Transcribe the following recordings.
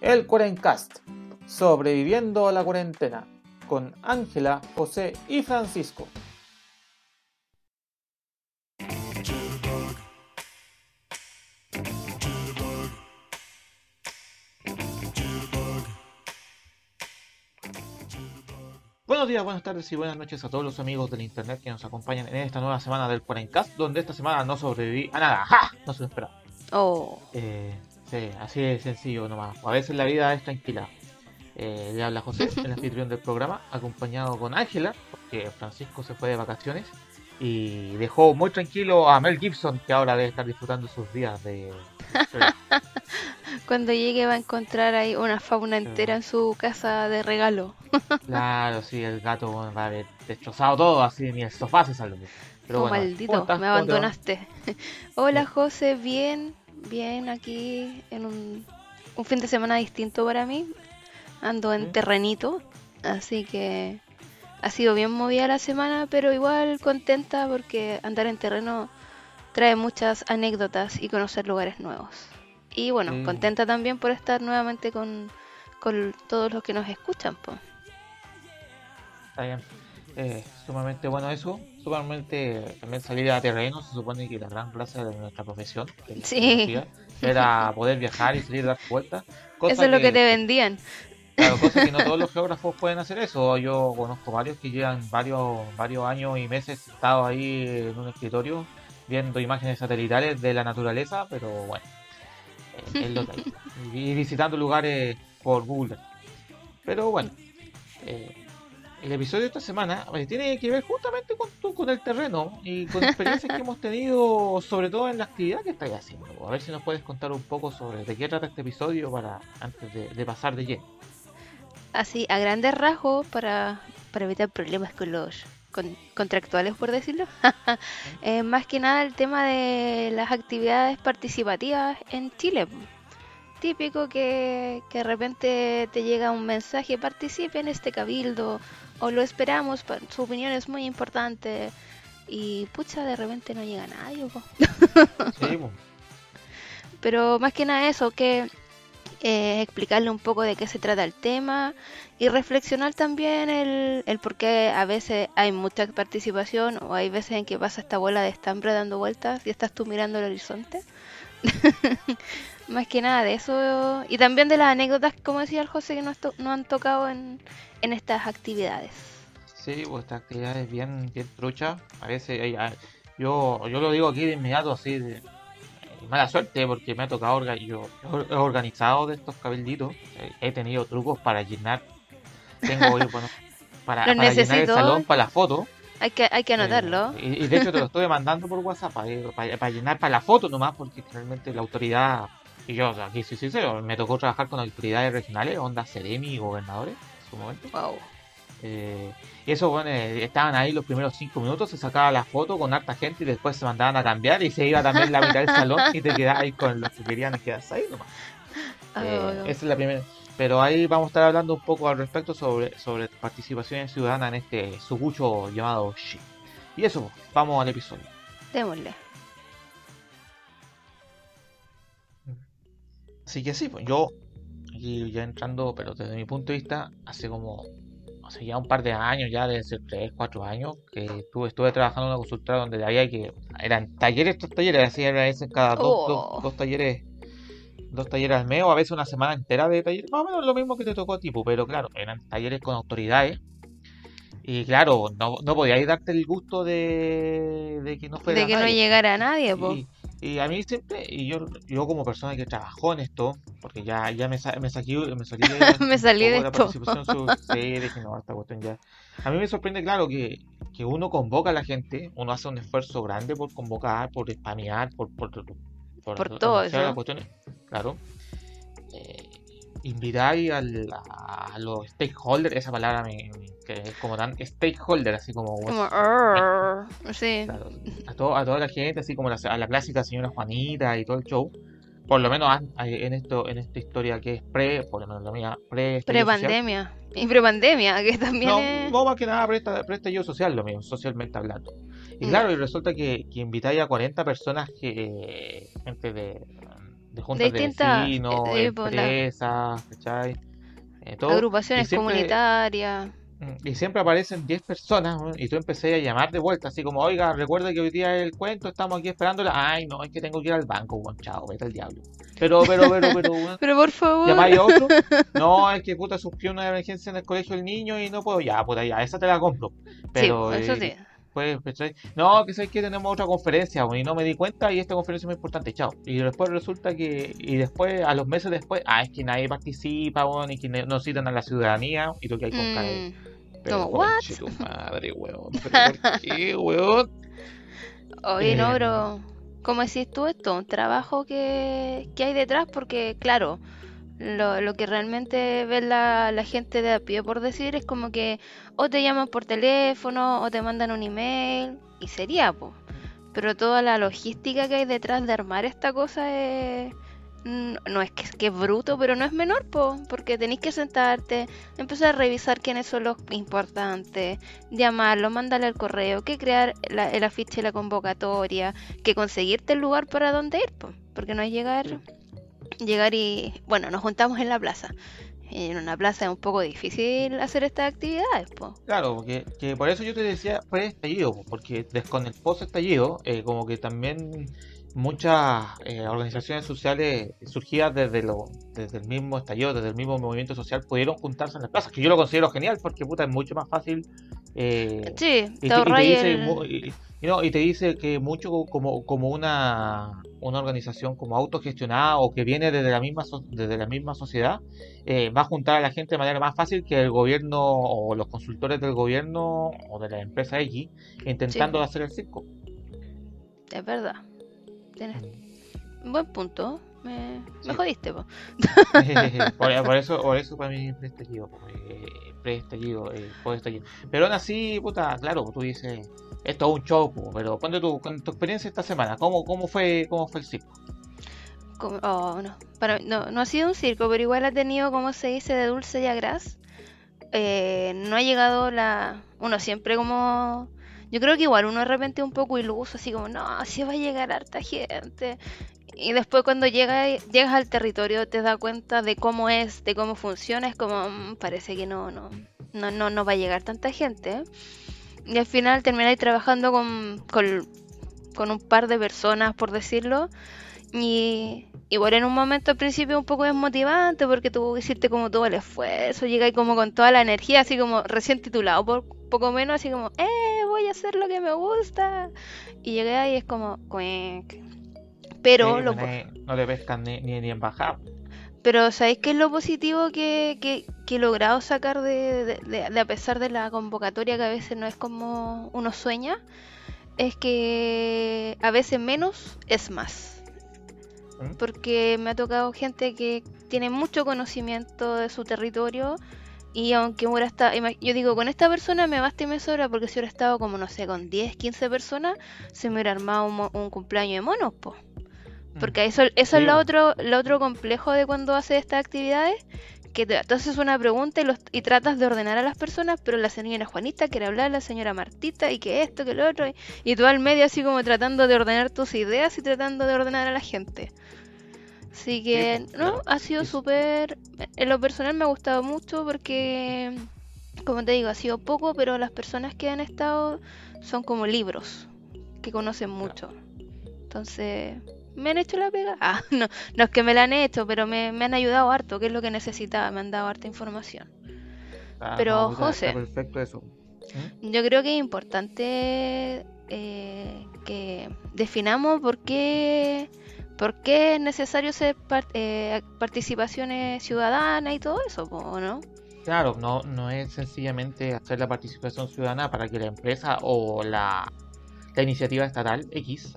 el Cuarencast, sobreviviendo a la cuarentena, con Ángela, José y Francisco. Buenos días, buenas tardes y buenas noches a todos los amigos del internet que nos acompañan en esta nueva semana del Cuarencast, donde esta semana no sobreviví a nada. ¡Ja! No se lo esperaba. Oh, Eh, sí, así de sencillo nomás. A veces la vida es tranquila. Eh, le habla José, el anfitrión del programa, acompañado con Ángela, porque Francisco se fue de vacaciones y dejó muy tranquilo a Mel Gibson, que ahora debe estar disfrutando sus días de... cuando llegue va a encontrar ahí una fauna entera en su casa de regalo. Claro, sí, el gato va a haber destrozado todo, así ni el sofá se salve. Pero oh, bueno, maldito, me abandonaste. Hola. José, bien, bien aquí en un, un fin de semana distinto para mí. Ando en terrenito, así que ha sido bien movida la semana, pero igual contenta porque andar en terreno trae muchas anécdotas y conocer lugares nuevos. Y bueno, Sí. contenta también por estar nuevamente con, con todos los que nos escuchan. po. Está bien. Eh, sumamente bueno eso. Sumamente también salir a terreno. Se supone que la gran clase de nuestra profesión Sí. era poder viajar y salir a dar vueltas. Eso es lo que te vendían. Claro, cosa que no todos los geógrafos pueden hacer eso. Yo conozco varios que llevan varios, varios años y meses sentados ahí en un escritorio viendo imágenes satelitales de la naturaleza, pero bueno, es lo que hay. Y visitando lugares por Google. Pero bueno, eh, el episodio de esta semana eh, tiene que ver justamente con, tu- con el terreno y con experiencias que hemos tenido, sobre todo en la actividad que estáis haciendo. A ver si nos puedes contar un poco sobre de qué trata este episodio para antes de, de pasar de lleno. Así, a grandes rasgos, para, para evitar problemas con los con- contractuales, por decirlo. Eh, más que nada el tema de las actividades participativas en Chile. Típico que, que de repente te llega un mensaje, participe en este cabildo, o lo esperamos, su opinión es muy importante. Y pucha, de repente no llega nadie. po. Sí. Pero más que nada eso, que eh, explicarle un poco de qué se trata el tema y reflexionar también el, el por qué a veces hay mucha participación o hay veces en que pasa esta bola de estambre dando vueltas y estás tú mirando el horizonte. más que nada de eso y también de las anécdotas, como decía el José, que nos, to- nos han tocado en, en estas actividades. Sí, pues esta actividad es bien, bien trucha. Ay, yo, yo lo digo aquí de inmediato, así de mala suerte, porque me ha tocado, yo he organizado de estos cabilditos, he tenido trucos para llenar, tengo, bueno, para, llenar el salón para la foto. Hay que, hay que anotarlo. Eh, y, y de hecho te lo estoy mandando por WhatsApp para, para, para llenar para la foto nomás, porque realmente la autoridad, y yo aquí soy sincero, me tocó trabajar con autoridades regionales, onda Seremi y gobernadores su momento. Wow. Eh, eso, bueno, eh, estaban ahí los primeros cinco minutos, se sacaba la foto con harta gente y después se mandaban a cambiar y se iba también la mitad del salón y te quedabas ahí con los que querían quedarse ahí nomás. Eh, Oh. esa es la primera. Pero ahí vamos a estar hablando un poco al respecto sobre, sobre participación ciudadana en este sucucho llamado Shi. Y eso, pues, vamos al episodio. Démosle. Así que sí, pues yo, aquí ya entrando, pero desde mi punto de vista, hace como, hace ya un par de años, ya desde ser 3, 4 años, que estuve, estuve trabajando en una consultora donde había que, eran talleres, tras talleres, así a veces cada dos, Oh. dos, dos talleres, dos talleres al mes, o a veces una semana entera de talleres, más o menos lo mismo que te tocó a ti, pues, pero claro, eran talleres con autoridades. Y claro, no, no podíais darte el gusto de, de que no fuera De que no nadie. llegara nadie, y a mí siempre, y yo, yo como persona que trabajó en esto, porque ya, ya me, sa- me saqué, me salí de, Me un salí poco de la participación dije, no, esta cuestión ya. A mí me sorprende, claro, que, que uno convoca a la gente, uno hace un esfuerzo grande por convocar, por spamear, por, por, Por todo eso. cuestiones, claro. Eh, a, a los stakeholders, esa palabra me, que es como tan stakeholder, así como, Como, sí. Claro, to- a toda la gente, así como la, a la clásica señora Juanita y todo el show. Por lo menos an- en esto en esta historia que es pre, por lo menos la mía, pre Pre-pandemia. Y pre-pandemia, que también No, es... no más que nada pre, pre estallido social, lo mío, socialmente hablando. Y Ya. claro, y resulta que, que invitáis a 40 personas que gente de, de juntas de Distintas, vecinos, eh, eh, pues, empresas, ¿cachai? Eh, todo. agrupaciones siempre- comunitarias. Mm, Y siempre aparecen 10 personas ¿no? y tú empecé a llamar de vuelta, así como, oiga, recuerda que hoy día es el cuento, estamos aquí esperándola. Ay, no, es que tengo que ir al banco, buen chao, vete al diablo. Pero, pero, pero, pero, weón, Pero por favor. ¿llamáis a otro? No, es que puta surgió una emergencia en el colegio del niño y no puedo, ya, puta, ya, esa te la compro. Pero, sí, eso eh, no, que sabes que tenemos otra conferencia y no me di cuenta y esta conferencia es muy importante, chao. Y después resulta que, y después, a los meses después, ah, es que nadie participa, y que no citan a la ciudadanía y tú que hay con Mm, pero como, ¿what? tu madre, weón, pero ¿por qué, weón? Oye, no, Eh, pero como decís tú, esto, un trabajo que, que hay detrás, porque claro, lo, lo que realmente ve la, la gente de a pie, por decir, es como que o te llaman por teléfono o te mandan un email y sería, pues. Pero toda la logística que hay detrás de armar esta cosa es... No es que, que es bruto, pero no es menor, po, porque tenéis que sentarte, empezar a revisar quiénes son los importantes, llamarlo, mandarle el correo, que crear el afiche y la convocatoria, que conseguirte el lugar para donde ir, po, porque no es llegar. Llegar y, bueno, nos juntamos en la plaza. En una plaza es un poco difícil hacer estas actividades, po. Claro, porque que por eso yo te decía pre-estallido, po, porque des- con el post-estallido, eh, como que también muchas eh, organizaciones sociales surgidas desde, lo, desde el mismo estallido, desde el mismo movimiento social, pudieron juntarse en las plazas, que yo lo considero genial, porque puta, es mucho más fácil. eh, Sí, y, te y dice, el- mu- y, y no, y te dice que mucho como, como una, una organización como autogestionada o que viene desde la misma, so- desde la misma sociedad, eh, va a juntar a la gente de manera más fácil que el gobierno o los consultores del gobierno o de la empresa X intentando Sí. hacer el circo. Es verdad. Buen punto. Me, jodiste, po. por, por eso, por eso para mí pre-estallido, eh, pre-estallido, eh. Pero aún así, puta, claro, tú dices, esto es un show, po, pero ponte con tu experiencia esta semana, ¿cómo, cómo fue, cómo fue el circo? Oh, no. Para, no. No ha sido un circo, pero igual ha tenido, como se dice, de dulce y a gras. Eh, no ha llegado la... Uno siempre como... Yo creo que igual uno de repente un poco iluso, así como, no, así va a llegar harta gente. Y después cuando llega, llegas al territorio te das cuenta de cómo es, de cómo funciona, es como, mm, parece que no, no, no, no, no va a llegar tanta gente. Y al final termináis trabajando con, con, con un par de personas, por decirlo. Y igual en un momento al principio un poco desmotivante porque tuvo que hiciste como todo el esfuerzo, llegáis como con toda la energía, así como recién titulado, por poco menos, así como, ¡eh! Voy a hacer lo que me gusta. Y llegué ahí y es como, cuenc. Pero, Eh, lo, no, te pescan ni, ni, ni en bajar. pero ¿sabéis qué es lo positivo que, que, que he logrado sacar de, de- de- de a pesar de la convocatoria que a veces no es como uno sueña? Es que a veces menos es más. ¿Mm? Porque me ha tocado gente que tiene mucho conocimiento de su territorio y aunque hubiera estado, yo digo, con esta persona me basta y me sobra porque si hubiera estado como, no sé, con 10, 15 personas, se me hubiera armado un, un cumpleaños de monos, po. Porque eso, eso Sí, es lo otro, lo otro complejo de cuando haces estas actividades, que te, tú haces una pregunta y, los, y tratas de ordenar a las personas, pero la señora Juanita quiere hablar, la señora Martita, y que esto, que lo otro, y, y tú al medio así como tratando de ordenar tus ideas y tratando de ordenar a la gente. Así que, pues, no, claro. ha sido súper... En lo personal me ha gustado mucho porque, como te digo, ha sido poco, pero las personas que han estado son como libros, que conocen mucho. Entonces, me han hecho la pega. Ah, no, no es que me la han hecho, pero me, me han ayudado harto, que es lo que necesitaba, me han dado harta información. Está- pero, no, José. está perfecto eso. ¿Mm? Yo creo que es importante eh, que definamos por qué, por qué es necesario hacer eh, participaciones ciudadanas y todo eso, ¿o ¿no? Claro, no, no es sencillamente hacer la participación ciudadana para que la empresa o la, la iniciativa estatal X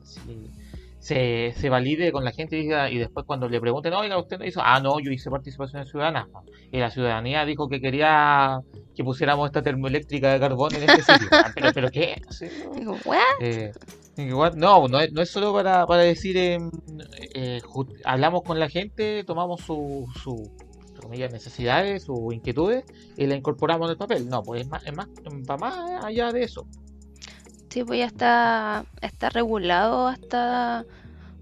se, se valide con la gente y, diga- y después cuando le pregunten, oiga, usted no hizo, ah, no, yo hice participación ciudadana. Y la ciudadanía dijo que quería que pusiéramos esta termoeléctrica de carbón en este sitio. Ah, pero, pero ¿qué? Eh, igual- no, no es, no es solo para, para decir, eh, ju- hablamos con la gente, tomamos su, su comillas, necesidades, sus inquietudes y la incorporamos en el papel. No, pues es más, es más, va más allá de eso. Sí, pues ya está, está regulado hasta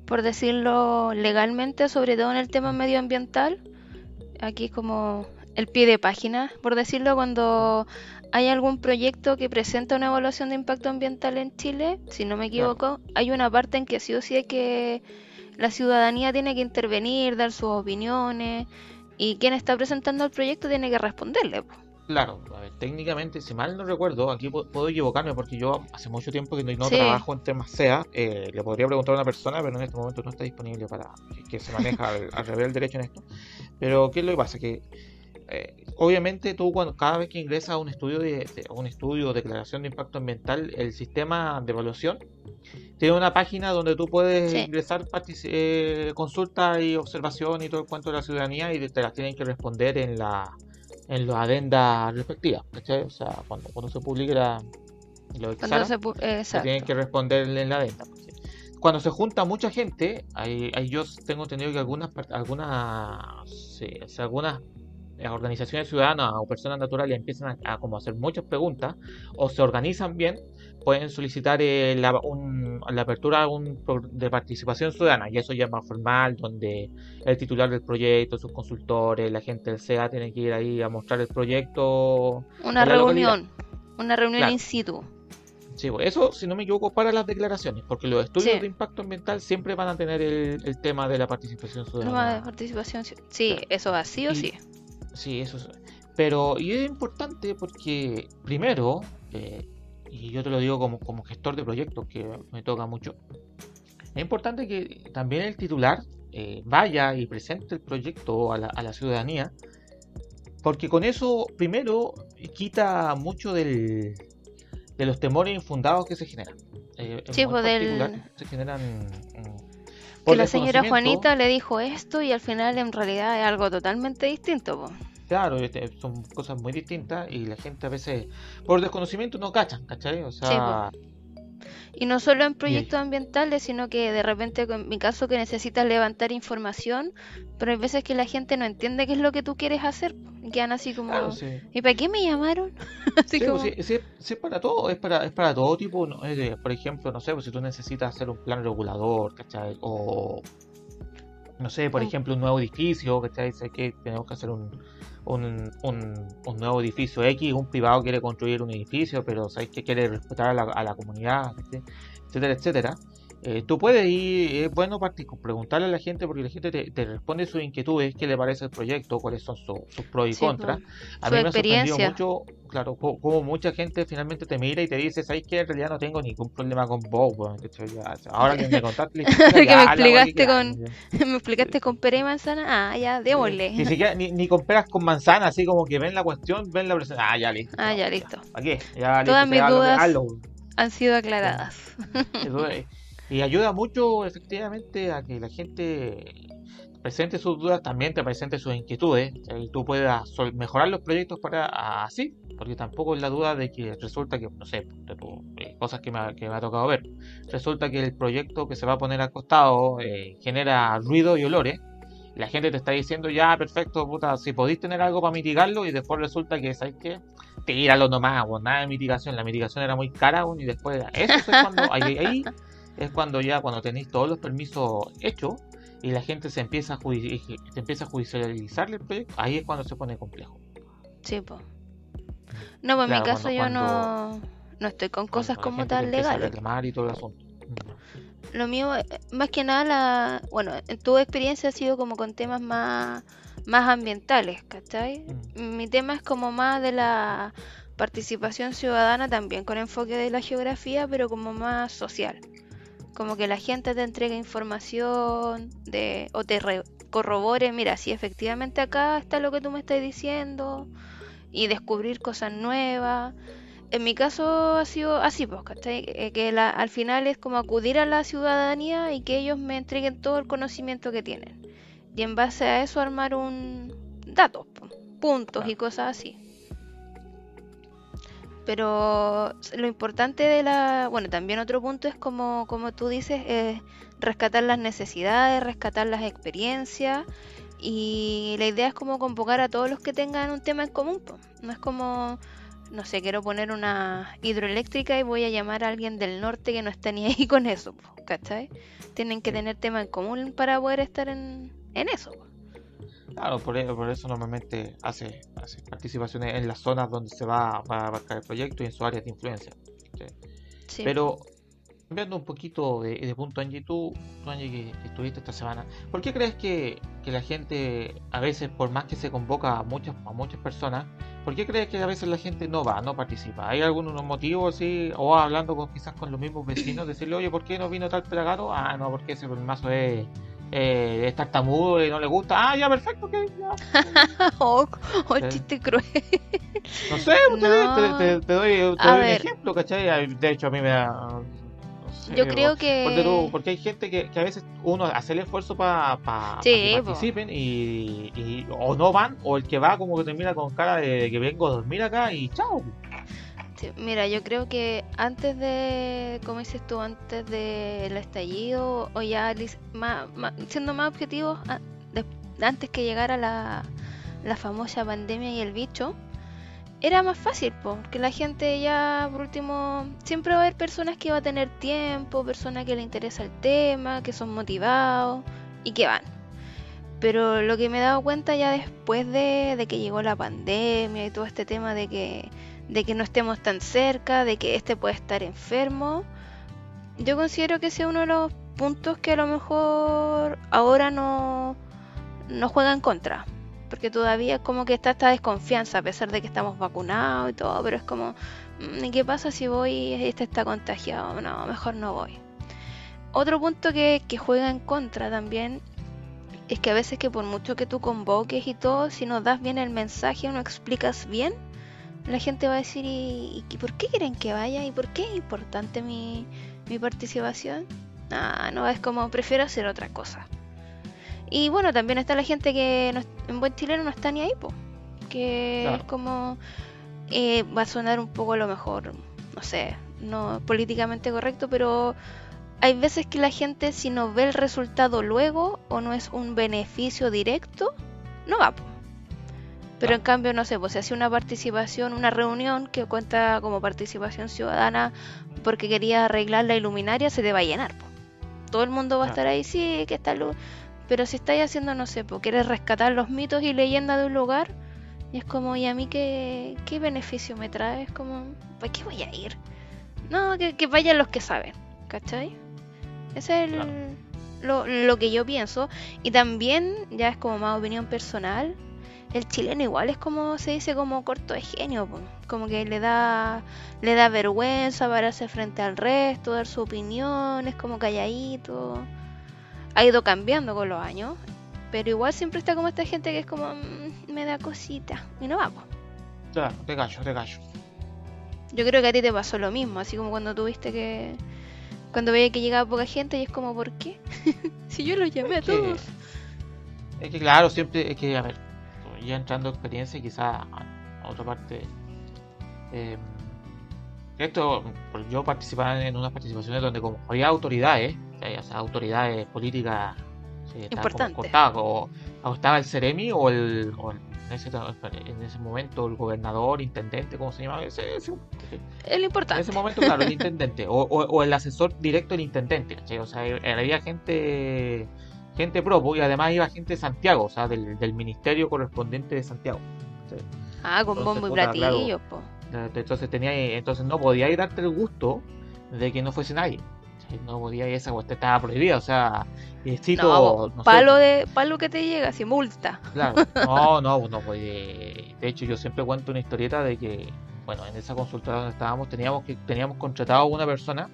por decirlo legalmente, sobre todo en el tema medioambiental. Aquí como el pie de página, por decirlo, cuando hay algún proyecto que presenta una evaluación de impacto ambiental en Chile, si no me equivoco, hay una parte en que sí o sí hay que la ciudadanía tiene que intervenir, dar sus opiniones y quien está presentando el proyecto tiene que responderle. Claro, a ver, técnicamente, si mal no recuerdo, aquí puedo equivocarme porque yo hace mucho tiempo que no, trabajo en temas SEA, eh, le podría preguntar a una persona, pero en este momento no está disponible para que, se maneja al, al, revés del derecho en esto. Pero ¿qué es lo que pasa? Que eh, obviamente tú cuando cada vez que ingresas a un estudio de, un estudio o declaración de impacto ambiental, el sistema de evaluación tiene una página donde tú puedes ingresar eh, consulta y observación y todo el cuento de la ciudadanía y te las tienen que responder en la en las adendas respectivas, O sea, cuando, cuando se publique la, lo se, tienen que responder en la adenda. Cuando se junta mucha gente, ahí, yo tengo entendido que algunas algunas algunas organizaciones ciudadanas o personas naturales empiezan a, como hacer muchas preguntas o se organizan bien, pueden solicitar eh, la, apertura de participación ciudadana y eso ya es más formal, donde el titular del proyecto, sus consultores, la gente del CEA tienen que ir ahí a mostrar el proyecto. Una reunión, una reunión in situ. Sí, pues, eso, si no me equivoco, para las declaraciones, porque los estudios de impacto ambiental siempre van a tener el, tema de la participación ciudadana. de participación, sí, eso así o sí. Sí, eso es. Pero, y es importante porque, primero, eh, y yo te lo digo como, como gestor de proyectos, que me toca mucho, es importante que también el titular eh, vaya y presente el proyecto a la, a la, ciudadanía, porque con eso, primero, quita mucho del, de los temores infundados que se generan. Eh, sí, pues del... se generan mm, que la señora Juanita le dijo esto y al final en realidad es algo totalmente distinto. Claro, este, son cosas muy distintas y la gente a veces por desconocimiento no cachan, ¿cachai? O sea... Y no solo en proyectos ambientales, sino que de repente, en mi caso, que necesitas levantar información, pero hay veces que la gente no entiende qué es lo que tú quieres hacer. Y quedan así como, ¿y para qué me llamaron? así como... sí, es para todo, es para, es para todo tipo. por ejemplo, no sé, pues si tú necesitas hacer un plan regulador, ¿cachai? O, no sé, por mm. ejemplo, un nuevo edificio, ¿cachai? Sé que tenemos que hacer un un, un, nuevo edificio X, un privado quiere construir un edificio, pero sabes que quiere respetar a la, a la comunidad, etcétera, etcétera. Eh, tú puedes ir, es bueno preguntarle a la gente porque la gente te, responde sus inquietudes, qué le parece el proyecto, cuáles son sus pros y contras. A mí me ha sorprendido mucho, claro, como, mucha gente finalmente te mira y te dice, ¿sabes que En realidad no tengo ningún problema con vos, ahora que me contaste, que me explicaste con, me explicaste con pera y manzana, ah, ya, démosle. Ni siquiera, ni, con peras con manzana, así como que ven la cuestión, ven la presentación, ah, ya listo. Ah, ya, listo. Aquí, ya, Todas mis dudas han sido aclaradas. Y ayuda mucho efectivamente a que la gente presente sus dudas, también te presente sus inquietudes y tú puedas mejorar los proyectos para así, porque tampoco es la duda de que resulta que, no sé, eh, cosas que me, ha, que me, ha, tocado ver, resulta que el proyecto que se va a poner al costado eh, genera ruido y olores. La gente te está diciendo, ya, perfecto, puta, si podéis tener algo para mitigarlo, y después resulta que, ¿sabes qué? Tíralo nomás, o nada de mitigación. La mitigación era muy cara, y después, eso es cuando ahí, ahí es cuando ya cuando tenéis todos los permisos hechos y la gente se empieza a, se empieza a judicializar el proyecto, ahí es cuando se pone complejo. Sí, pues. No, pues en mi caso yo no, no estoy con cosas como tal legales. y todo el asunto. Lo mío, eh, más que nada, la, bueno, en tu experiencia ha sido como con temas más, más ambientales, ¿cachai? Mm. Mi tema es como más de la participación ciudadana también, con enfoque de la geografía, pero como más social como que la gente te entrega información de, o te corrobore, mira, si efectivamente acá está lo que tú me estás diciendo, y descubrir cosas nuevas. En mi caso ha sido así, pues, eh, Que al final es como acudir a la ciudadanía y que ellos me entreguen todo el conocimiento que tienen. Y en base a eso armar un datos, puntos y cosas así. Pero lo importante de la, bueno, también otro punto es como, como tú dices, es rescatar las necesidades, rescatar las experiencias y la idea es como convocar a todos los que tengan un tema en común. No es como no sé, quiero poner una hidroeléctrica y voy a llamar a alguien del norte que no está ni ahí con eso, ¿cachai? Tienen que tener tema en común para poder estar en, en eso. Claro, por, e, por eso normalmente hace, hace participaciones en las zonas donde se va, a abarcar el proyecto y en su área de influencia. ¿sí? Pero cambiando un poquito de, punto, Angie, tú, tú Angie, que, estuviste esta semana, ¿por qué crees que, que, la gente, a veces, por más que se convoca a muchas, a muchas personas, ¿por qué crees que a veces la gente no va, no participa? ¿Hay algunos motivos? O hablando con, quizás con los mismos vecinos, decirle, oye, ¿por qué no vino tal pelagado? Ah, no, porque ese mazo es eh, es tartamudo y no le gusta. Ah, ya, perfecto, que ya. oh, oh chiste cruel. No sé, Te, te, doy, un ejemplo, ¿cachai? De hecho, a mí me da. Yo creo que. Porque, hay gente que, que, a veces uno hace el esfuerzo para que participen y, y, o no van, o el que va como que termina con cara de que vengo a dormir acá y chao mira, yo creo que antes de, como dices tú, antes del estallido, o ya siendo más objetivos, antes que llegara la, la famosa pandemia y el bicho, era más fácil, porque la gente ya, por último, siempre va a haber personas que va a tener tiempo, personas que le interesa el tema, que son motivados y que van. Pero lo que me he dado cuenta ya después de, de que llegó la pandemia y todo este tema de que de que no estemos tan cerca, de que este puede estar enfermo. Yo considero que sea uno de los puntos que a lo mejor ahora no, no juega en contra. Porque todavía es como que está esta desconfianza, a pesar de que estamos vacunados y todo, pero es como, mm, ¿y qué pasa si voy y este está contagiado? No, mejor no voy. Otro punto que, que juega en contra también es que a veces que por mucho que tú convoques y todo, si no das bien el mensaje o no explicas bien, la gente va a decir, ¿y, por qué quieren que vaya? ¿Y por qué es importante mi, participación? Ah, no, es como prefiero hacer otra cosa. Y bueno, también está la gente que en buen chileno no está ni ahí, po, que es como eh, va a sonar un poco a lo mejor, no sé, no políticamente correcto, pero hay veces que la gente si no ve el resultado luego o no es un beneficio directo, no va. Po. Pero en cambio, no sé, pues se hace una participación, una reunión que cuenta como participación ciudadana porque quería arreglar la iluminaria, se te va a llenar. Todo el mundo va a estar ahí, sí, que está luz. Pero si estáis haciendo, no sé, pues quieres rescatar los mitos y leyendas de un lugar, y es como, ¿y a mí qué, qué beneficio me trae? Es como, ¿para qué voy a ir? No, que, vayan los que saben, ¿cachai? Ese es el, lo, lo que yo pienso. Y también, ya es como más opinión personal, el chileno igual es como se dice como corto de genio, como que le da le da vergüenza pararse frente al resto, dar su opinión, es como calladito. Ha ido cambiando con los años, pero igual siempre está como esta gente que es como mm, me da cosita y no vamos. Ya, te callo, te callo. Yo creo que a ti te pasó lo mismo, así como cuando tuviste que cuando veía que llegaba poca gente y es como ¿por qué? si yo los llamé a todos. Es que claro, siempre es que a ver, ya entrando experiencia, quizá a, otra parte. Eh, esto, pues, yo participaba en unas participaciones donde como había autoridades, autoridades políticas sí, o, estaba el Ceremi o el, en, ese, momento el gobernador, intendente, ¿cómo se llama? Ese, el importante. En ese momento, claro, el intendente o, o, el asesor directo del intendente, o sea, había gente gente pro, y además iba gente de Santiago, o sea, del, del ministerio correspondiente de Santiago. Ah, con bombo y platillo, Entonces tenía, entonces no podía ir darte el gusto de que no fuese nadie. No podía ir esa cuestión estaba prohibida, o sea, no, palo de palo que te llega, si multa. Claro, no, no, no, pues de hecho yo siempre cuento una historieta de que, bueno, en esa consulta donde estábamos teníamos que teníamos contratado a una persona,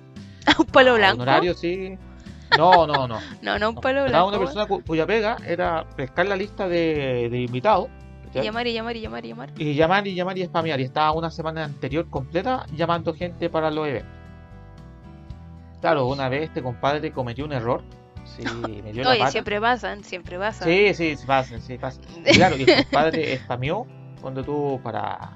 un palo blanco, un horario sí, no, no, no. no, no un palo blanco. una persona cuya pega era pescar la lista de, de invitados. Y llamar y llamar y llamar y llamar. Y llamar y llamar y spamear. Y estaba una semana anterior completa llamando gente para los eventos. Claro, una vez este compadre cometió un error. Sí, me dio Oye, siempre pasan, siempre pasan. Sí, sí, pasan, sí, pasan. claro, y el compadre spameó cuando tú para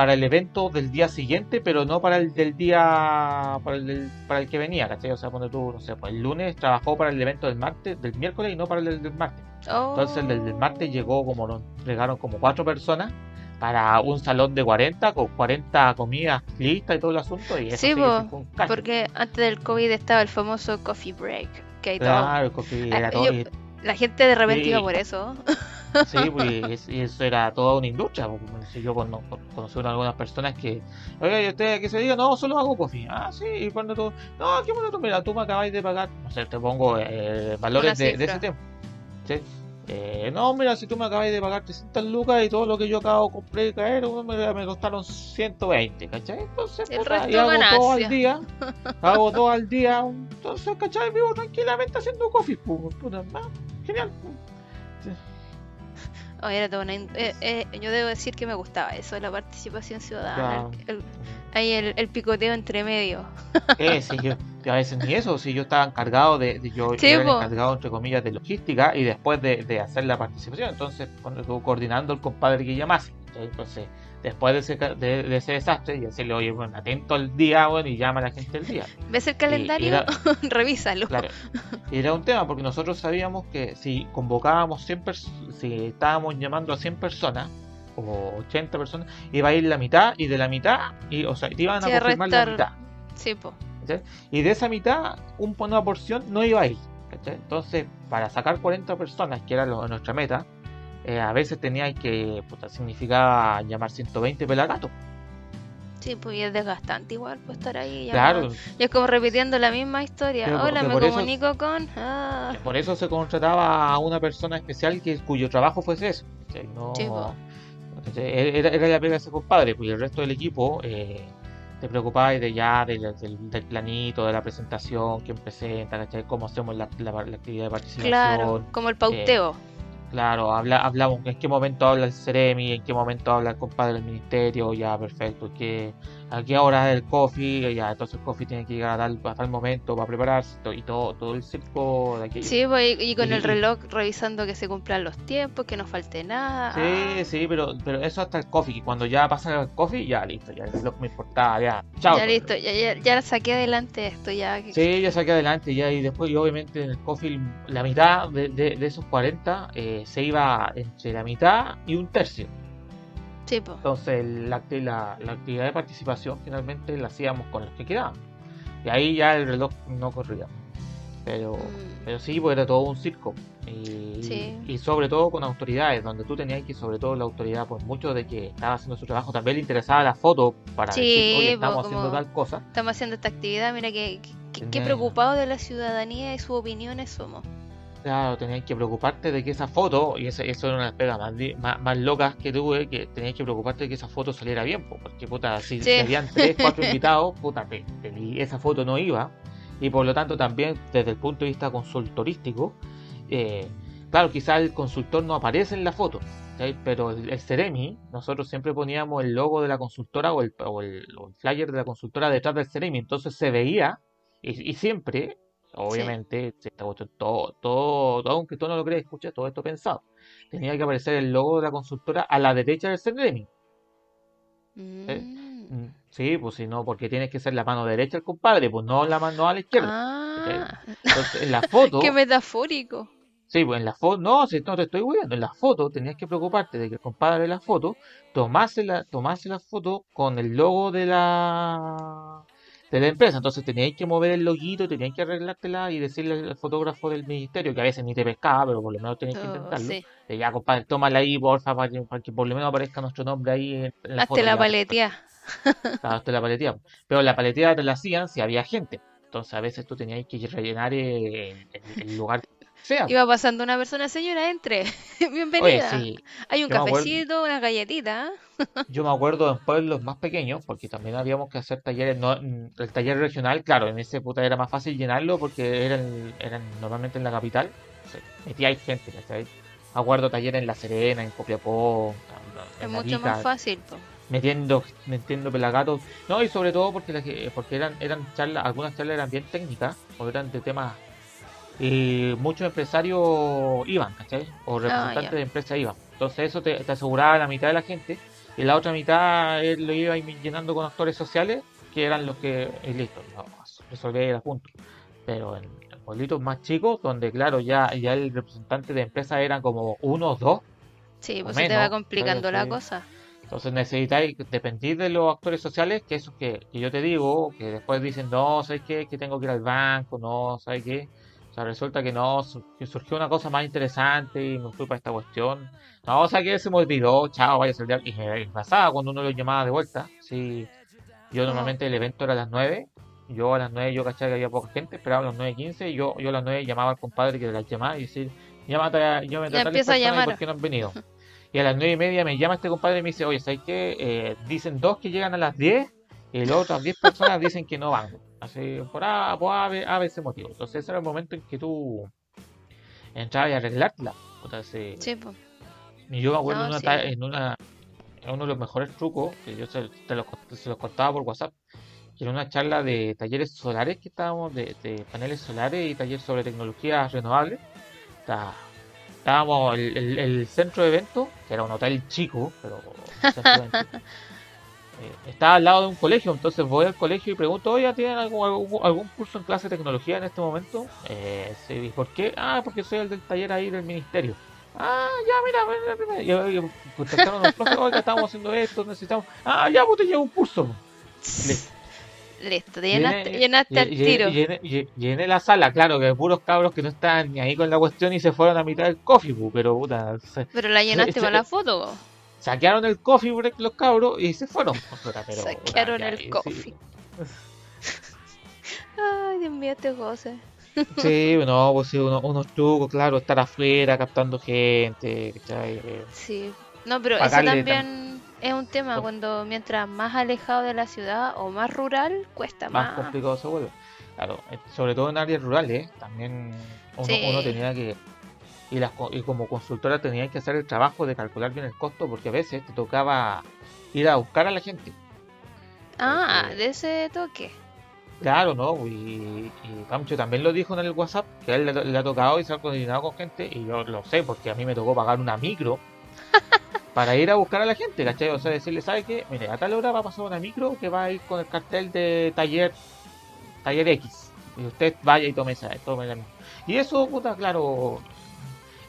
para el evento del día siguiente, pero no para el del día para el, para el que venía, ¿cachai? O sea, cuando tú, no sé, pues el lunes trabajó para el evento del martes, del miércoles y no para el del, martes. Entonces el del, martes llegó como lo entregaron como cuatro personas, para un salón de 40 con 40 comidas listas y todo el asunto. Y eso Sí, cacho. porque antes del COVID estaba el famoso coffee break, que hay todo. Claro, el coffee Ah, era todo- yo- y- La gente de repente Sí. iba por eso. Sí, pues, y eso era toda una industria. pues, yo cono- conocí a algunas personas que, oye, ¿y usted qué se diga? No, solo hago coffee. Ah, sí, y cuando tú, no, qué bueno, tú, mira, tú me acabáis de pagar, no sé, te pongo eh, valores Una de, ese. ¿sí? Eh, no, mira, si tú me acabáis de pagar 300 lucas y todo lo que yo acabo de comprar y caer, uno me, me costaron 120, ¿cachai? Entonces, El puta, resto y hago todo al ganancia. día, hago todo al día, entonces, ¿cachai? Vivo tranquilamente haciendo coffee, pues, puta, ah, genial. Oh, era una in- eh, eh, yo debo decir que me gustaba eso la participación ciudadana. Claro. el- ahí el, el picoteo entre medio. Eh, sí, yo, a veces ni eso, si yo estaba encargado de, de- yo, Sí, yo era encargado entre comillas de logística y después de, de hacer la participación, entonces cuando estuvo coordinando el compadre que llamase. Entonces después de ese, de, de ese desastre y decirle, oye, bueno, atento al día, bueno, y llama a la gente el día. ¿Ves el calendario? era- Revísalo. Claro. Y era un tema porque nosotros sabíamos que si convocábamos 100 personas, si estábamos llamando a 100 personas o 80 personas, iba a ir la mitad y de la mitad, y, o sea, te iban a Sí, confirmar la mitad. Sí, po. Y de esa mitad, un, una porción no iba a ir. Entonces, para sacar 40 personas, que era lo- nuestra meta, eh, a veces teníais que, puta, significaba llamar 120 pelagatos. Sí, pues y es desgastante igual pues estar ahí. ya Claro, Y es como repitiendo la misma historia. Pero Hola, me eso- comunico con. Ah, por eso se contrataba a una persona especial que, cuyo trabajo fuese eso. No, Sí. ¿cachai? Era, era la pega de ese compadre, pues y el resto del equipo eh, te preocupabais de ya del, del- del planito, de la presentación, quién presenta, ¿cachai? cómo hacemos la, la- la actividad de participación. claro, como el pauteo. Claro, habla, hablamos en qué momento habla el Ceremi, en qué momento habla el compadre del ministerio, ya perfecto, que a qué hora es el coffee, ya entonces el coffee tiene que llegar a tal, a tal momento para prepararse y todo, todo el circo de aquello. Sí, pues, y, con Y- el reloj revisando que se cumplan los tiempos, que no falte nada. Sí, sí, pero, pero eso hasta el coffee, que cuando ya pasa el coffee, ya listo, ya lo que me importaba, ya, chao. ya listo, ya, ya, ya saqué adelante esto, ya. Sí, ya saqué adelante ya y después obviamente en el coffee la mitad de, de- de esos 40 eh, se iba entre la mitad y un tercio. Sí, pues. Entonces la, la, la actividad de participación finalmente la hacíamos con los que quedaban. Y ahí ya el reloj no corría. Pero, Mm. pero sí, pues era todo un circo. Y, Sí. y sobre todo con autoridades, donde tú tenías que, sobre todo la autoridad, por mucho de que estaba haciendo su trabajo, también le interesaba la foto para Sí, decir, oye, pues, estamos haciendo como- tal cosa. Estamos haciendo esta actividad, mira que, que- que- preocupados de la ciudadanía y sus opiniones somos. Claro, tenías que preocuparte de que esa foto, y esa- eso era una de las pegas más, más, más locas que tuve, que tenías que preocuparte de que esa foto saliera bien, po, porque puta, si, Sí. habían tres, cuatro invitados, puta, te- te- y esa foto no iba, y por lo tanto también desde el punto de vista consultorístico, eh, claro, quizás el consultor no aparece en la foto, pero el, el Ceremi, nosotros siempre poníamos el logo de la consultora o el, o el, o el flyer de la consultora detrás del Ceremi, entonces se veía, y, y siempre, obviamente, todo, todo, todo, aunque tú no lo creas, escucha, todo esto pensado. Tenía que aparecer el logo de la consultora a la derecha del Ceremi. Mm. Mm, Sí, pues si no, porque tienes que ser la mano derecha el compadre, pues no la mano a la izquierda. Ah, Entonces, en la foto, qué metafórico. sí, pues en la foto, no, si no te estoy huyendo, en la foto tenías que preocuparte de que el compadre de la foto tomase la, tomase la foto con el logo de la de la empresa. Entonces teníais que mover el loguito, teníais que arreglártela y decirle al fotógrafo del ministerio, que a veces ni te pescaba, pero por lo menos tenías que Oh, intentarlo. sí. Ya, compadre, tómala ahí, porfa, para que, para que por lo menos aparezca nuestro nombre ahí en, la Hazte foto. la paletía. Hazte la paletía. Pero la paletía te la hacían si había gente. Entonces a veces tú tenías que rellenar eh, el, el lugar sea. Iba pasando una persona, señora, entre. Oye, Bienvenida. sí, Hay un yo cafecito, unas galletitas. yo me acuerdo en pueblos más pequeños, porque también habíamos que hacer talleres, no, mm, el taller regional, claro, en ese puta era más fácil llenarlo porque eran, eran normalmente en la capital, metía hay gente, ¿cachai? Me acuerdo talleres en La Serena, en Copiapó, en Es mucho más fácil. metiendo, metiendo pelagatos. No, y sobre todo porque, porque eran, eran charlas, algunas charlas eran bien técnicas, o eran de temas. Y muchos empresarios iban, ¿cachai? O representantes Ah, ya. de empresas iban. Entonces eso te, te aseguraba la mitad de la gente. Y la otra mitad él lo iba llenando con actores sociales, que eran los que, y listo, no, resolver el asunto. Pero en, en pueblitos más chicos, donde claro, ya, ya el representante de empresa eran como uno o dos, Sí, O pues se te va menos, complicando la cosa. Entonces necesitáis depender de los actores sociales, que eso que, que yo te digo, que después dicen, no, ¿sabes qué? Que tengo que ir al banco, no, ¿sabes qué? Sea, resulta que no, que surgió una cosa más interesante y me fui para esta cuestión. No, o sea, que se me olvidó, chao, vaya a salir. Y pasaba cuando uno lo llamaba de vuelta. Sí, yo normalmente el evento era a las 9. Yo a las 9 yo cachaba que había poca gente, esperaba a las 9.15 y yo, yo a las 9 llamaba al compadre que las llamaba y decir, llámate, yo me empieza a llamar. ¿por qué no han venido? Y a las 9 y media me llama este compadre y me dice, oye, ¿sabes qué? Eh, dicen dos que llegan a las 10 y las otras 10 personas dicen que no van. Así, por A, por A, B, A, B, ese motivo. Entonces ese era el momento en que tú entrabas a arreglártela. Entonces, Sí, pues. y yo me acuerdo No, en, una, sí. en una en uno de los mejores trucos que yo se, te los, se los contaba por WhatsApp, que era una charla de talleres solares que estábamos, de, de paneles solares y talleres sobre tecnologías renovables. Está- Estábamos el, el- el centro de eventos, que era un hotel chico, pero eh, estaba al lado de un colegio, entonces voy al colegio y pregunto, oye, ¿tienen algún, algún, algún curso en clase de tecnología en este momento? Eh, sí, ¿y ¿por qué? Ah, porque soy el del taller ahí del ministerio. Ah, ya, mira, mira, mira. Yo, yo, contactaron a los profes, oiga, estamos haciendo esto, necesitamos. Ah, ya, pues te llevo un curso. Listo. Listo, te llenaste, Llené- llenaste al lle- tiro. Llené, lle- llené la sala, claro, que puros cabros que no estaban ni ahí con la cuestión y se fueron a mitad del coffee, pero puta, se- Pero la llenaste ese- para la foto. po. Saquearon el coffee break los cabros y se fueron. Pero, Saquearon el coffee. Ay, Dios mío, este José. Sí, no, pues sí, uno- unos trucos, claro, estar afuera captando gente, ¿cachai? Sí. No, pero eso también es un tema cuando mientras más alejado de la ciudad o más rural, cuesta más más. complicado se vuelve. Claro, eh, sobre todo en áreas rurales, también uno, Sí. uno tenía que, y, las, y como consultora tenía que hacer el trabajo de calcular bien el costo, porque a veces te tocaba ir a buscar a la gente. Ah, Porque- de ese toque. Claro, ¿no? Y, y Pancho también lo dijo en el WhatsApp, que a él le, le ha tocado y se ha coordinado con gente, y yo lo sé, porque a mí me tocó pagar una micro para ir a buscar a la gente, ¿cachai? O sea, decirle, ¿sabe qué? Mire, a tal hora va a pasar una micro que va a ir con el cartel de taller, taller X, y usted vaya y tome esa, tome la micro. Y eso, puta, claro,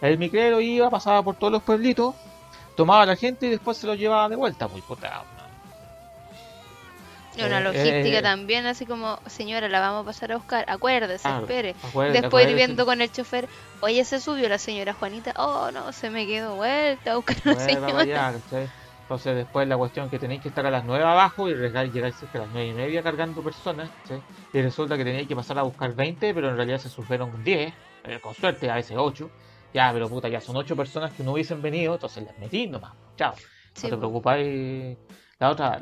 el micrero iba, pasaba por todos los pueblitos, tomaba a la gente y después se lo llevaba de vuelta, pues, puta. Y una Eh, logística eh, también, así como, señora, la vamos a pasar a buscar. Acuérdese, Claro, espere. acuérdate- Después ir acuérdese- viendo con el chofer, oye, se subió la señora Juanita. Oh, no, se me quedó vuelta a buscar a la señora. Entonces después la cuestión que tenéis que estar a las 9 abajo y llegar, cerca a las 9 y media cargando personas, ¿cachai? Y resulta que tenéis que pasar a buscar 20, pero en realidad se sufrieron 10, eh, con suerte a veces 8. Ya, pero puta, ya son 8 personas que no hubiesen venido, entonces las metí nomás, chao. Sí, no te preocupáis. La otra.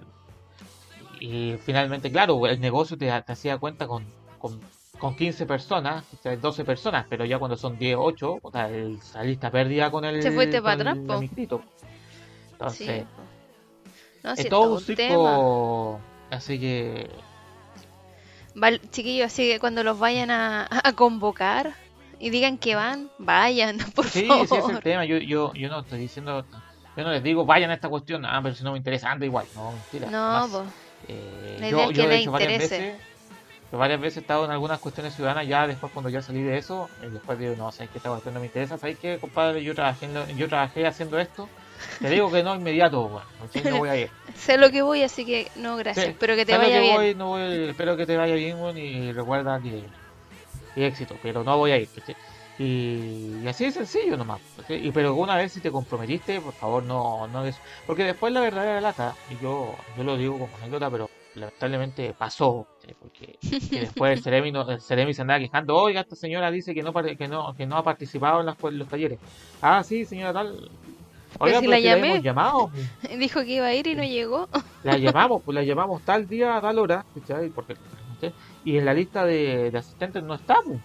Y finalmente, claro, el negocio te, te hacía cuenta con, con, con 15 personas, o sea, 12 personas, pero ya cuando son 10, 8, o sea, el, saliste perdida con el. Te fuiste pa' con atrás. Sí, Entonces, po. No, sí, es todo un circo. Así que. Val- chiquillos, así que cuando los vayan a, a convocar y digan que van, vayan, por Sí, favor. sí, ese es el tema. Yo, yo, yo no estoy diciendo. Yo no les digo vayan a esta cuestión, ah, pero si no me interesa, anda igual. No, mentira. No, po. Eh, La yo, es yo que de les hecho varias veces, yo varias veces he estado en algunas cuestiones ciudadanas ya después cuando ya salí de eso, y después digo, no, sabes que esta cuestión no me interesa, sabes qué, compadre, yo trabajé, yo trabajé haciendo esto, te digo que no inmediato, bueno, no voy a ir. Sé lo que voy, así que no, gracias. Sí, Espero que te vaya que bien. voy, no voy- espero que te vaya bien, bueno, y recuerda que, éxito, pero no voy a ir. Y, y así de sencillo nomás. ¿cachai? Y, pero una vez si te comprometiste, por favor no, no des- Porque después la verdadera lata, y yo, yo lo digo como anécdota, pero lamentablemente pasó. Porque que después el Ceremi, no- el Ceremi se andaba quejando, oiga, esta señora dice que no, que no, que no ha participado en las- en los talleres. Ah, sí, señora tal. Oiga, si pero la llamé. llamado. pues. Dijo que iba a ir y no llegó. La llamamos, pues la llamamos tal día a tal hora, ¿cachai? Porque. Y en la lista de, de asistentes no está, pues.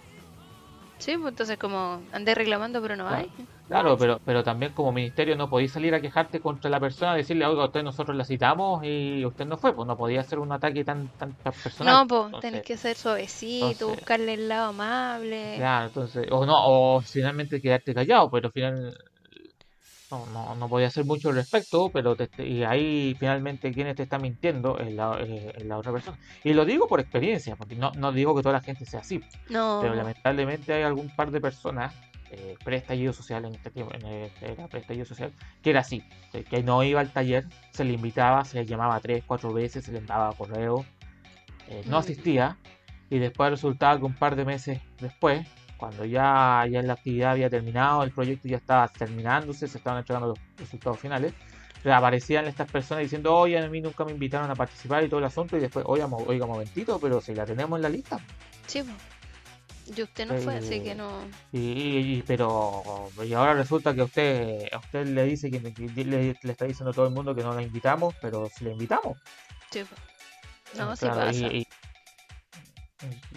Sí, pues entonces como andé reclamando, pero no hay. Claro, pero, pero también como ministerio no podéis salir a quejarte contra la persona, decirle, oiga, usted nosotros la citamos y usted no fue, pues no podía hacer un ataque tan, tan personal. No, pues tenés que ser suavecito, entonces- buscarle el lado amable. Claro, entonces, o no, o finalmente quedarte callado, pero al final no, no, no podía hacer mucho al respecto, pero te- y ahí finalmente quien te está mintiendo es la, eh, es la otra persona. Y lo digo por experiencia, porque no, no digo que toda la gente sea así, No, pero lamentablemente hay algún par de personas eh, preestallido social, en este tiempo, en era preestallido social, que era así, que no iba al taller, se le invitaba, se le llamaba tres, cuatro veces, se le daba correo, eh, no mm. asistía, y después resultaba que un par de meses después, cuando ya, ya la actividad había terminado, el proyecto ya estaba terminándose, se estaban entregando los resultados finales, aparecían estas personas diciendo, oye, a mí nunca me invitaron a participar y todo el asunto, y después, oiga, oiga, momentito, pero si la tenemos en la lista. Sí, y usted no fue, así que eh, no. Y, pero y ahora resulta que usted a usted le dice que, le, está diciendo a todo el mundo que no la invitamos, pero si la invitamos. Sí. No, sí pasa. Y,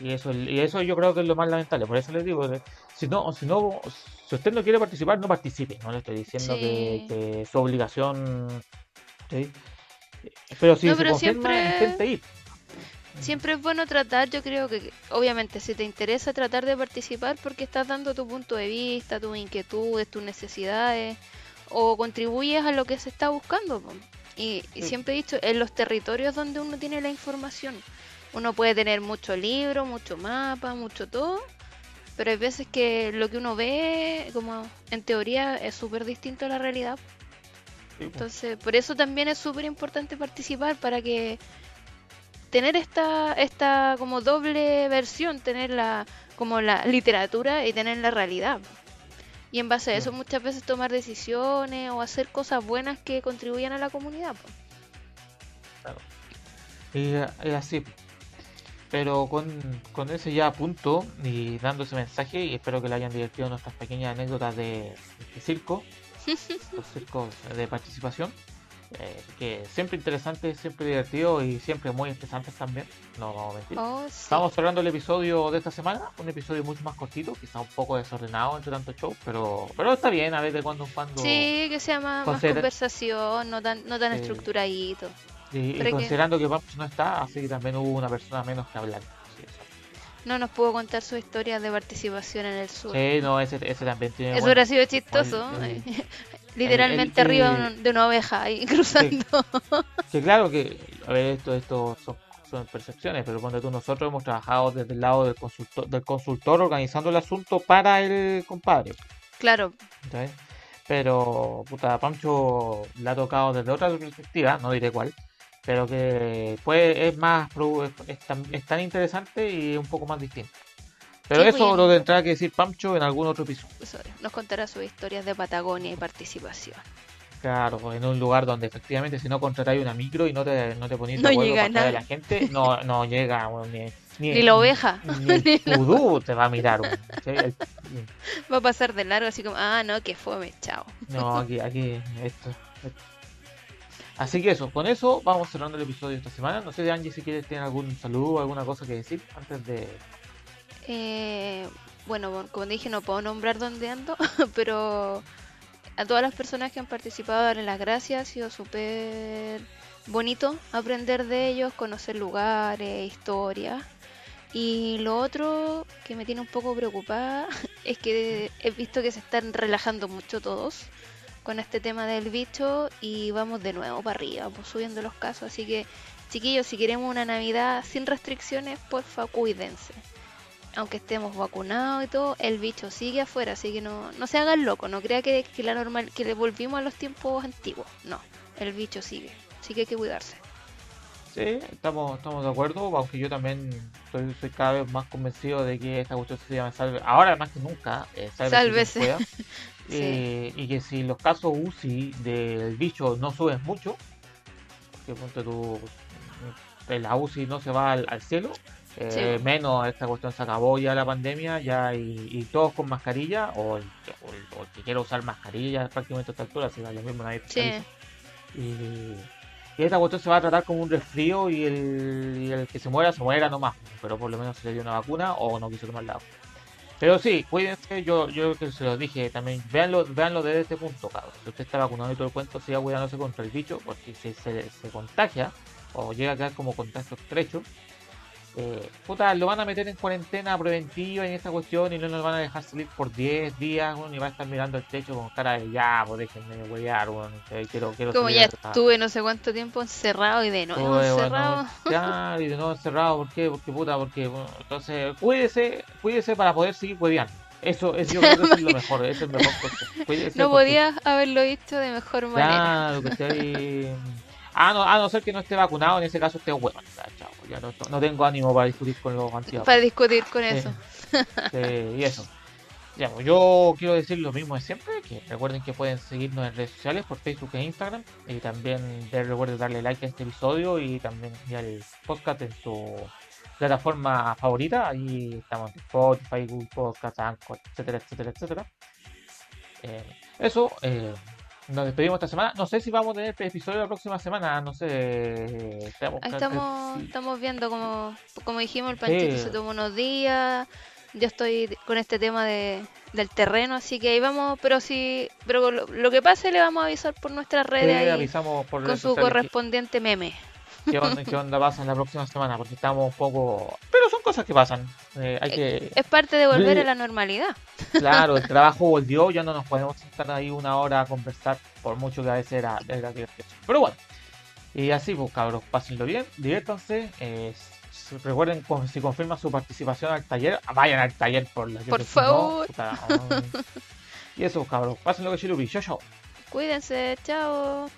eso y eso yo creo que es lo más lamentable, por eso les digo, si no si no si usted no quiere participar, no participe, no le estoy diciendo que, que, su obligación, Pero si se siempre... intente ir. Siempre es bueno tratar, yo creo que obviamente si te interesa tratar de participar porque estás dando tu punto de vista, tus inquietudes, tus necesidades o contribuyes a lo que se está buscando. Y, siempre he dicho, en los territorios donde uno tiene la información, uno puede tener mucho libro, mucho mapa, mucho todo, pero hay veces que lo que uno ve, como en teoría, es súper distinto a la realidad. Entonces, por eso también es súper importante participar para que tener esta, esta como doble versión, tener la, como la literatura y tener la realidad. Y en base a eso muchas veces tomar decisiones o hacer cosas buenas que contribuyan a la comunidad. Claro. Y, así. Pero con, con ese ya punto y dando ese mensaje, y espero que le hayan divertido nuestras pequeñas anécdotas de, de circo, los circos de participación. Eh, que siempre interesante, siempre divertido y siempre muy interesante también. No vamos a mentir. Oh, Estamos cerrando el episodio de esta semana, un episodio mucho más cortito, quizá un poco desordenado entre tanto show, pero pero está bien a ver de cuando en cuando. Sí, que sea más, conversación, no tan, no tan estructuradito. Y, considerando que Pampus no está, así que también hubo una persona menos que hablar. no nos pudo contar su historia de participación en el sur. Sí, no, ese, ese también tiene. Eso hubiera sido chistoso. Literalmente arriba de una oveja ahí cruzando. Que, claro que, a ver, esto, esto son, percepciones, pero cuando tú nosotros hemos trabajado desde el lado del consultor, del consultor organizando el asunto para el compadre. Claro. Pero, puta, Pancho le ha tocado desde otra perspectiva, no diré cuál, pero que pues es más, es es tan interesante y un poco más distinto. Pero eso pues, lo tendrá que decir Pamcho en algún otro episodio. Nos contará sus historias de Patagonia y participación. Claro, en un lugar donde efectivamente si no contratáis una micro y no te, no te ponías de acuerdo con la gente, no, no llega ni, ni, la oveja. Ni, el pudú te va a mirar. Va a pasar de largo así como, ah, no, que fue, chao. No, aquí, aquí, esto, Así que eso, con eso vamos cerrando el episodio de esta semana. No sé de Angie si quieres tener algún saludo alguna cosa que decir antes de eh, bueno, como dije, no puedo nombrar dónde ando, pero a todas las personas que han participado, darles las gracias. Ha sido súper bonito aprender de ellos, conocer lugares, historias. Y lo otro que me tiene un poco preocupada es que he visto que se están relajando mucho todos con este tema del bicho y vamos de nuevo para arriba, pues, subiendo los casos. Así que, chiquillos, si queremos una Navidad sin restricciones, porfa, cuídense. Aunque estemos vacunados y todo, el bicho sigue afuera, así que no, no se hagan locos, no crea que, que la normal, que le volvimos a los tiempos antiguos, no, el bicho sigue, así que hay que cuidarse. Sí, estamos, estamos de acuerdo, aunque yo también soy, soy cada vez más convencido de que esta cuestión se llama salve, ahora más que nunca, eh, salve eh, y que si los casos UCI del bicho no suben mucho, porque ponte tu, la UCI no se va al cielo, eh, menos esta cuestión se acabó ya la pandemia ya y, todos con mascarilla o el, que quiera usar mascarilla prácticamente a esta altura si da lo mismo nadie y, esta cuestión se va a tratar como un resfrío y el, que se muera se muera nomás pero por lo menos se le dio una vacuna o no quiso tomar la vacuna pero sí, cuídense, yo yo que se lo dije también, véanlo, véanlo desde este punto, cabrón. Si usted está vacunado y todo el cuento, siga cuidándose contra el bicho, porque si se, se contagia o llega a quedar como contacto estrecho, eh, puta, lo van a meter en cuarentena preventiva en esta cuestión y no nos van a dejar salir por 10 días, bueno, y va a estar mirando el techo con cara de ya, pues déjenme huevear, bueno, quiero, quiero Como ya estuve no sé cuánto tiempo encerrado y de nuevo encerrado. ya, y de nuevo encerrado, ¿por qué? Porque puta, porque, bueno, entonces, cuídese, cuídese para poder seguir hueveando. Eso, es, yo creo que eso es lo mejor, eso es mejor consejo. No podías haberlo dicho de mejor manera. Claro, que esté Ah, no, a no ser que no esté vacunado, en ese caso esté bueno. Ya, no, no, tengo ánimo para discutir con los antiguos. Para discutir con eso. y eso. Ya, pues, yo quiero decir lo mismo de siempre, que recuerden que pueden seguirnos en redes sociales por Facebook e Instagram y también recuerden darle like a este episodio y también el podcast en su plataforma favorita, ahí estamos en Spotify, Google Podcast, Anchor, etcétera, etcétera, etcétera. Eh, eso, eh, nos despedimos esta semana. No sé si vamos a tener este episodio la próxima semana, no sé. Estamos, estamos, viendo como, como dijimos, el panchito se tomó unos días yo estoy con este tema de, del terreno, así que ahí vamos, pero si, pero lo, que pase le vamos a avisar por nuestras redes avisamos por con su correspondiente meme. ¿Qué onda, pasa en la próxima semana? Porque estamos un poco... Pero son cosas que pasan. Eh, hay que... Es parte de volver a la normalidad. Claro, el trabajo volvió, ya no nos podemos sentar ahí una hora a conversar, por mucho que a veces era, era Pero bueno, y así pues cabros, pásenlo bien, diviértanse. Eh, recuerden si confirman su participación al taller, vayan al taller por la Por favor. y eso, cabros. Pásenlo que chilupi. Chao, chao. Cuídense. Chao.